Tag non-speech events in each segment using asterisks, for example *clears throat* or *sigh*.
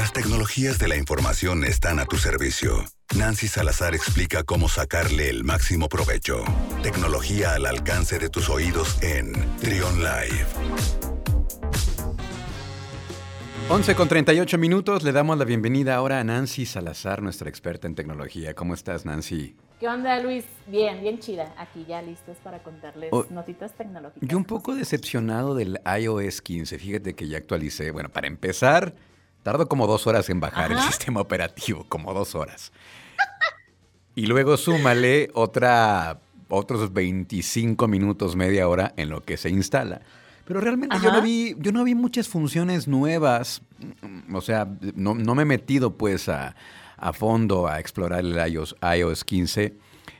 Las tecnologías de la información están a tu servicio. Nancy Salazar explica cómo sacarle el máximo provecho. Tecnología al alcance de tus oídos en Trion Live. 11 con 38 minutos, le damos la bienvenida ahora a Nancy Salazar, nuestra experta en tecnología. ¿Cómo estás, Nancy? ¿Qué onda, Luis? Bien, bien chida. Aquí ya listos para contarles notitas tecnológicas. Yo un poco decepcionado del iOS 15. Fíjate que ya actualicé. Bueno, para empezar, tardo como dos horas en bajar el sistema operativo, como dos horas. y luego súmale otra, otros 25 minutos, media hora en lo que se instala. Pero realmente yo no, vi, yo no vi muchas funciones nuevas. O sea, no, me he metido pues a, fondo a explorar el iOS, iOS 15.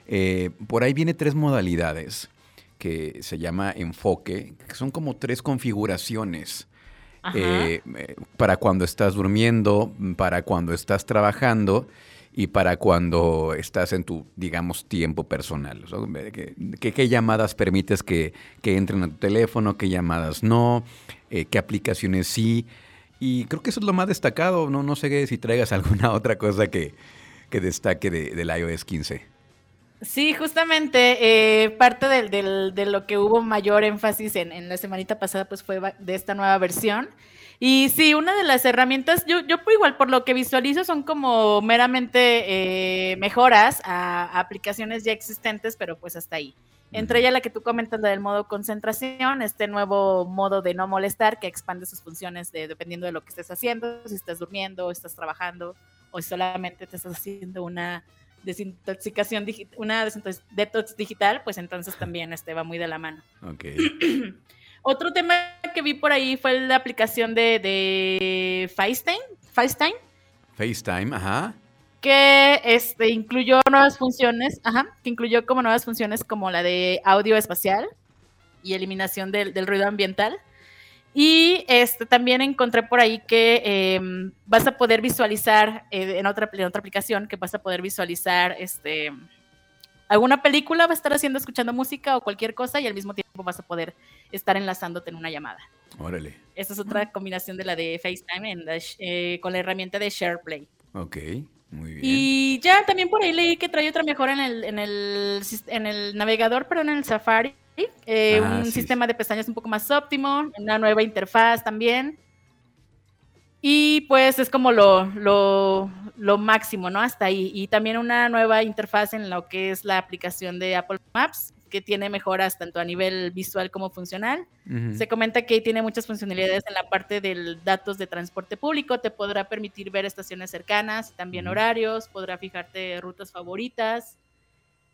Eh, por ahí viene tres modalidades que se llama enfoque, que son como tres configuraciones. Eh, para cuando estás durmiendo, para cuando estás trabajando y para cuando estás en tu, digamos, tiempo personal. ¿Qué, llamadas permites que, entren a tu teléfono? ¿Qué llamadas no? Eh, ¿Qué aplicaciones sí? Y creo que eso es lo más destacado. No, no sé si traigas *laughs* alguna otra cosa que, destaque del iOS 15. Sí, justamente eh, parte de lo que hubo mayor énfasis en, en la semanita pasada pues fue de esta nueva versión. Y sí, una de las herramientas, yo, yo igual por lo que visualizo son como meramente eh, mejoras a, aplicaciones ya existentes, pero pues hasta ahí. Entre ellas la que tú comentas, la del modo concentración, este nuevo modo de no molestar que expande sus funciones de, dependiendo de lo que estés haciendo, si estás durmiendo, estás trabajando o solamente te estás haciendo una desintoxicación digital, una detox digital, pues entonces también este va muy de la mano. Ok. *clears throat* Otro tema que vi por ahí fue la aplicación de, de FaceTime. FaceTime. FaceTime, ajá. Que este, incluyó nuevas funciones, ajá, que incluyó como nuevas funciones como la de audio espacial y eliminación del, ruido ambiental. Y este, también encontré por ahí que em, vas a poder visualizar eh, en, otra, en otra aplicación, que vas a poder visualizar este, alguna película, va a estar haciendo, escuchando música o cualquier cosa y al mismo tiempo vas a poder estar enlazándote en una llamada. Órale. Esta es otra combinación de la de FaceTime eh, con la herramienta de SharePlay. Ok, muy bien. Y ya también por ahí leí que trae otra mejora en el, en el, en el navegador, pero en el Safari. Eh, ah, un sistema de pestañas un poco más óptimo, una nueva interfaz también. Y pues es como lo, lo, lo, máximo, ¿no? Hasta ahí. Y también una nueva interfaz en lo que es la aplicación de Apple Maps, que tiene mejoras tanto a nivel visual como funcional. Se comenta que tiene muchas funcionalidades en la parte de datos de transporte público. Te podrá permitir ver estaciones cercanas, también horarios, podrá fijarte rutas favoritas.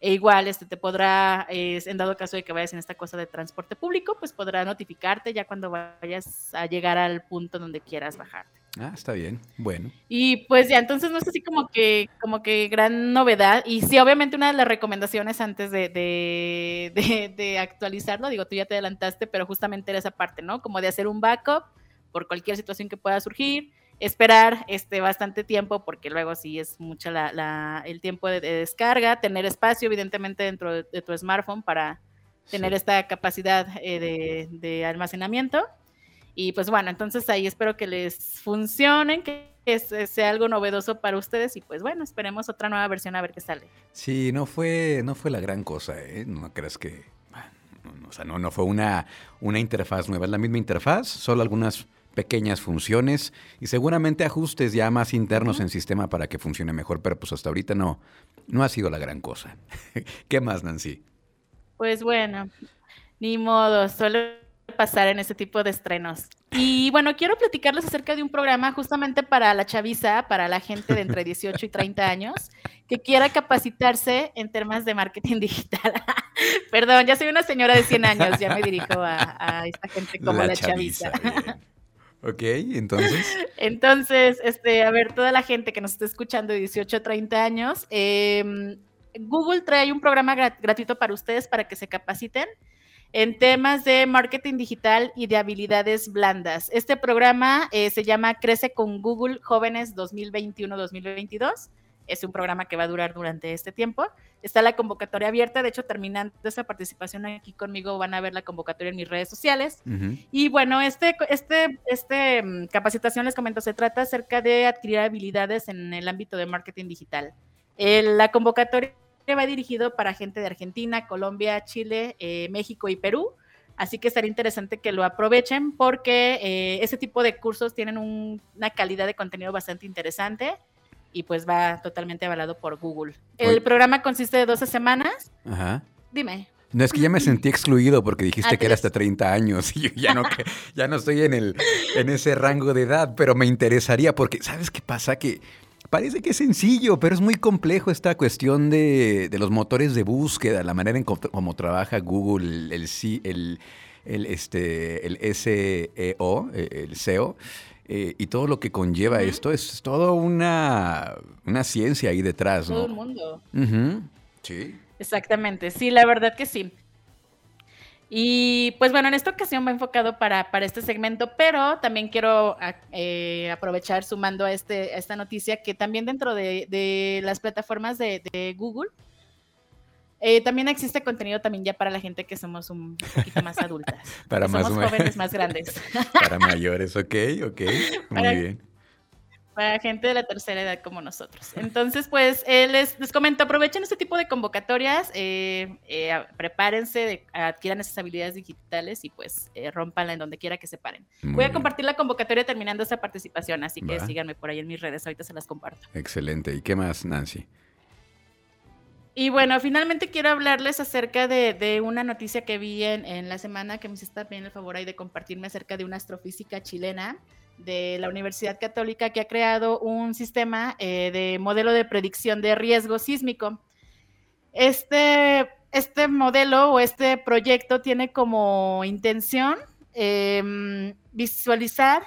E igual, este te podrá, en dado caso de que vayas en esta cosa de transporte público, pues podrá notificarte ya cuando vayas a llegar al punto donde quieras bajarte. Ah, está bien. Bueno. Y pues ya, entonces no es así como que, como que gran novedad. Y sí, obviamente una de las recomendaciones antes de, de, de, actualizarlo, digo, tú ya te adelantaste, pero justamente era esa parte, ¿no? Como de hacer un backup por cualquier situación que pueda surgir, esperar este bastante tiempo, porque luego sí es mucho la, el tiempo de, descarga, tener espacio, evidentemente, dentro de, tu smartphone para tener esta capacidad eh, de almacenamiento. Y pues bueno, entonces ahí espero que les funcionen, que sea algo novedoso para ustedes y pues bueno, esperemos otra nueva versión a ver qué sale. Sí, no fue, no fue la gran cosa, ¿eh? No creas que... o sea, no, no fue una, una interfaz nueva, es la misma interfaz, solo algunas pequeñas funciones y seguramente ajustes ya más internos en sistema para que funcione mejor, pero pues hasta ahorita no, no ha sido la gran cosa. *laughs* ¿Qué más, Nancy? Pues bueno, ni modo, solo pasar en ese tipo de estrenos. Y bueno, quiero platicarles acerca de un programa justamente para la chaviza, para la gente de entre 18 y 30 años, que quiera capacitarse en temas de marketing *laughs* digital. Perdón, ya soy una señora de 100 años, ya me dirijo a, esta gente como la, chaviza. Ok, entonces. *laughs* Entonces, este, a ver, toda la gente que nos está escuchando de 18 a 30 años, em, Google trae un programa gratuito para ustedes para que se capaciten en temas de marketing digital y de habilidades blandas. Este programa eh, se llama Crece con Google Jóvenes 2021-2022. Es un programa que va a durar durante este tiempo. Está la convocatoria abierta, de hecho, terminando esa participación aquí conmigo, van a ver la convocatoria en mis redes sociales. Y bueno, este, este, este mm, capacitación, les comento, se trata acerca de adquirir habilidades en el ámbito de marketing digital. la convocatoria va dirigido para gente de Argentina, Colombia, Chile, eh, México y Perú. Así que estaría interesante que lo aprovechen porque eh, ese tipo de cursos tienen una calidad de contenido bastante interesante y pues va totalmente avalado por Google. El programa consiste de 12 semanas. Ajá. Dime. No, es que ya me sentí excluido porque dijiste que era hasta 30 años y yo ya no, ya no estoy en, el, en ese rango de edad, pero me interesaría porque, ¿sabes qué pasa? Que parece que es sencillo, pero es muy complejo esta cuestión de, los motores de búsqueda, la manera en cómo trabaja Google, el, el, el, este, el SEO, el SEO. Eh, y todo lo que conlleva esto, es todo una, una ciencia ahí detrás, ¿no? Todo el mundo. Sí. Exactamente, sí, la verdad que sí. Y pues bueno, en esta ocasión va enfocado para, para este segmento, pero también quiero eh, aprovechar sumando a, este, esta noticia que también dentro de, las plataformas de Google eh, también existe contenido también ya para la gente que somos un poquito más adultas. *laughs* para más somos jóvenes más grandes. *laughs* para mayores, ok, ok. Muy bien. Para gente de la tercera edad como nosotros. Entonces, pues eh, les, les, comento, aprovechen este tipo de convocatorias, eh, prepárense, adquieran esas habilidades digitales y pues rompanla en donde quiera que se paren. Voy a compartir la convocatoria terminando esta participación, así que síganme por ahí en mis redes, ahorita se las comparto. Excelente. ¿Y qué más, Nancy? Y bueno, finalmente quiero hablarles acerca de, una noticia que vi en, la semana que me hiciste bien el favor ahí de compartirme acerca de una astrofísica chilena de la Universidad Católica que ha creado un sistema eh, de modelo de predicción de riesgo sísmico. Este, este modelo o este proyecto tiene como intención em, visualizar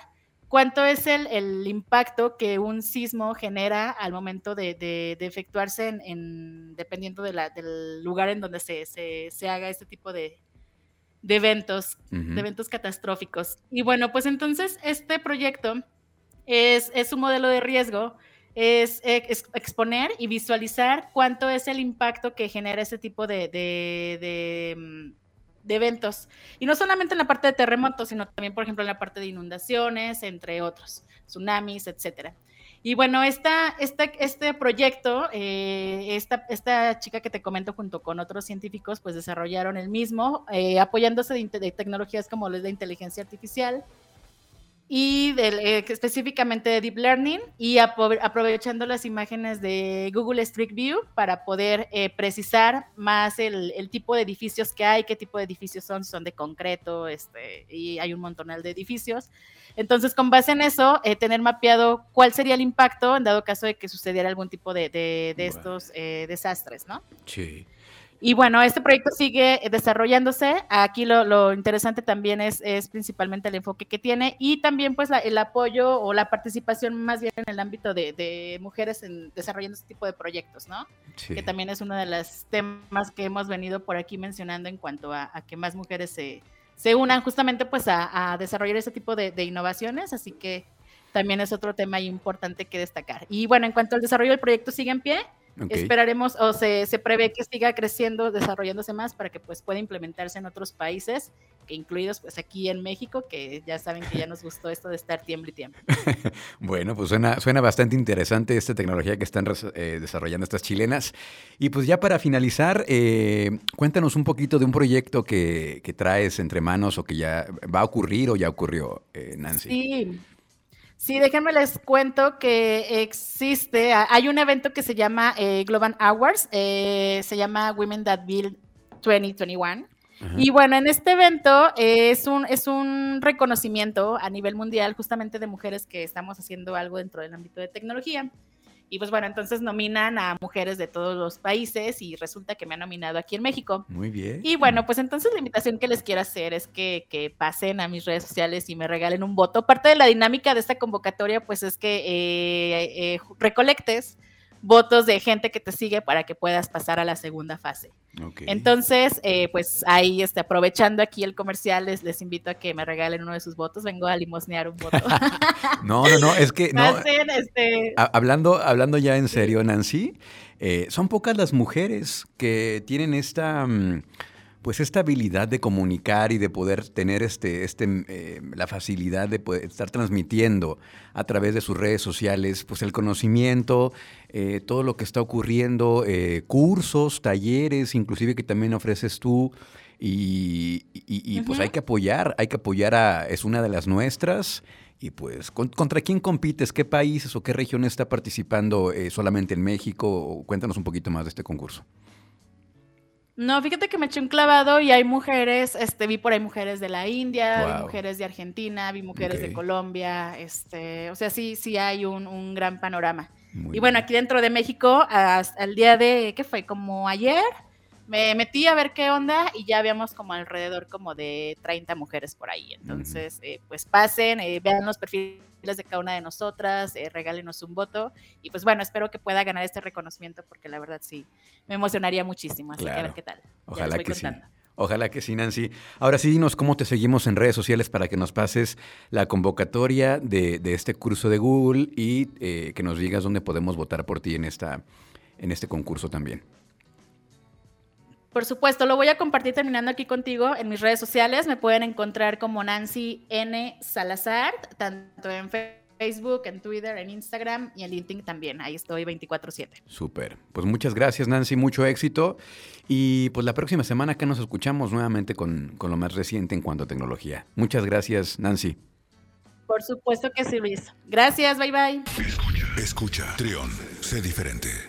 cuánto es el, impacto que un sismo genera al momento de, efectuarse en, dependiendo del lugar en donde se, haga este tipo de, eventos, de eventos catastróficos. Y bueno, pues entonces este proyecto es, un modelo de riesgo, es, exponer y visualizar cuánto es el impacto que genera este tipo de, mm, de eventos. Y no solamente en la parte de terremotos, sino también, por ejemplo, en la parte de inundaciones, entre otros, tsunamis, etcétera. Y bueno, esta, este proyecto, eh, esta, esta, chica que te comento junto con otros científicos, pues desarrollaron el mismo, eh, apoyándose de, tecnologías como la de inteligencia artificial, y eh, específicamente de Deep Learning y aprovechando las imágenes de Google Street View para poder eh, precisar más el, tipo de edificios que hay, qué tipo de edificios son, son de concreto, este, y hay un montonal de edificios. Entonces, con base en eso, eh, tener mapeado cuál sería el impacto en dado caso de que sucediera algún tipo de, de estos desastres, ¿no? Sí. Y bueno, este proyecto sigue desarrollándose. Aquí lo, interesante también es, es, principalmente el enfoque que tiene y también pues el apoyo o la participación más bien en el ámbito de, mujeres en desarrollando este tipo de proyectos, ¿no? Que también es uno de los temas que hemos venido por aquí mencionando en cuanto a, que más mujeres se, se, unan justamente pues a, desarrollar este tipo de, de innovaciones. Así que también es otro tema importante que destacar. Y bueno, en cuanto al desarrollo del proyecto sigue en pie, Esperaremos o se, se, prevé que siga creciendo, desarrollándose más para que pues pueda implementarse en otros países, que incluidos pues aquí en México, que ya saben que ya nos gustó esto de estar tiemble y tiemble. *laughs* bueno, pues suena, suena bastante interesante esta tecnología que están eh, desarrollando estas chilenas. Y pues ya para finalizar, eh, cuéntanos un poquito de un proyecto que, que, traes entre manos o que ya va a ocurrir o ya ocurrió, eh, Nancy. Sí. Sí, déjenme les cuento que existe, hay un evento que se llama eh, Global Awards, eh, se llama Women That Build 2021. Y bueno, en este evento es, un, es un reconocimiento a nivel mundial justamente de mujeres que estamos haciendo algo dentro del ámbito de tecnología. Y pues bueno, entonces nominan a mujeres de todos los países y resulta que me han nominado aquí en México. Muy bien. Y bueno, pues entonces la invitación que les quiero hacer es que, que pasen a mis redes sociales y me regalen un voto. Parte de la dinámica de esta convocatoria pues es que eh, eh, recolectes votos de gente que te sigue para que puedas pasar a la segunda fase. Entonces, eh, pues ahí, este, aprovechando aquí el comercial, les, les invito a que me regalen uno de sus votos. Vengo a limosnear un voto. *laughs* no, no, no, es que *laughs* no. Este hablando, hablando ya en serio, Nancy, eh, son pocas las mujeres que tienen esta... Mm, pues esta habilidad de comunicar y de poder tener este, este, eh, la facilidad de poder estar transmitiendo a través de sus redes sociales, pues el conocimiento, eh, todo lo que está ocurriendo, eh, cursos, talleres, inclusive que también ofreces tú. Y, pues hay que apoyar, hay que apoyar a, es una de las nuestras. Y pues, ¿contra quién compites? ¿Qué países o qué región está participando solamente en México? Cuéntanos un poquito más de este concurso. No, fíjate que me eché un clavado y hay mujeres, este, vi por ahí mujeres de la India, vi mujeres de Argentina, vi mujeres de Colombia, este, o sea, sí, sí hay un, gran panorama. y bueno, aquí dentro de México, hasta el día de, ¿qué fue? Como ayer, me metí a ver qué onda y ya habíamos como alrededor como de 30 mujeres por ahí. Entonces, eh, pues pasen, eh, vean los perfiles de cada una de nosotras, eh, regálenos un voto y pues bueno, espero que pueda ganar este reconocimiento porque la verdad sí, me emocionaría muchísimo. Así que a ver qué tal. Ojalá que sí. Ojalá que sí, Nancy. Ahora sí, dinos cómo te seguimos en redes sociales para que nos pases la convocatoria de, este curso de Google y que nos digas dónde podemos votar por ti en, esta, en este concurso también. Por supuesto, lo voy a compartir terminando aquí contigo en mis redes sociales. Me pueden encontrar como Nancy N. Salazar, tanto en Facebook, en Twitter, en Instagram y en LinkedIn también. Ahí estoy 24/7. Súper. Pues muchas gracias, Nancy. Mucho éxito. Y pues la próxima semana que nos escuchamos nuevamente con, con lo más reciente en cuanto a tecnología. Muchas gracias, Nancy. Por supuesto que sí, Luis. Gracias. Bye, bye. Escucha, Trión. Sé diferente.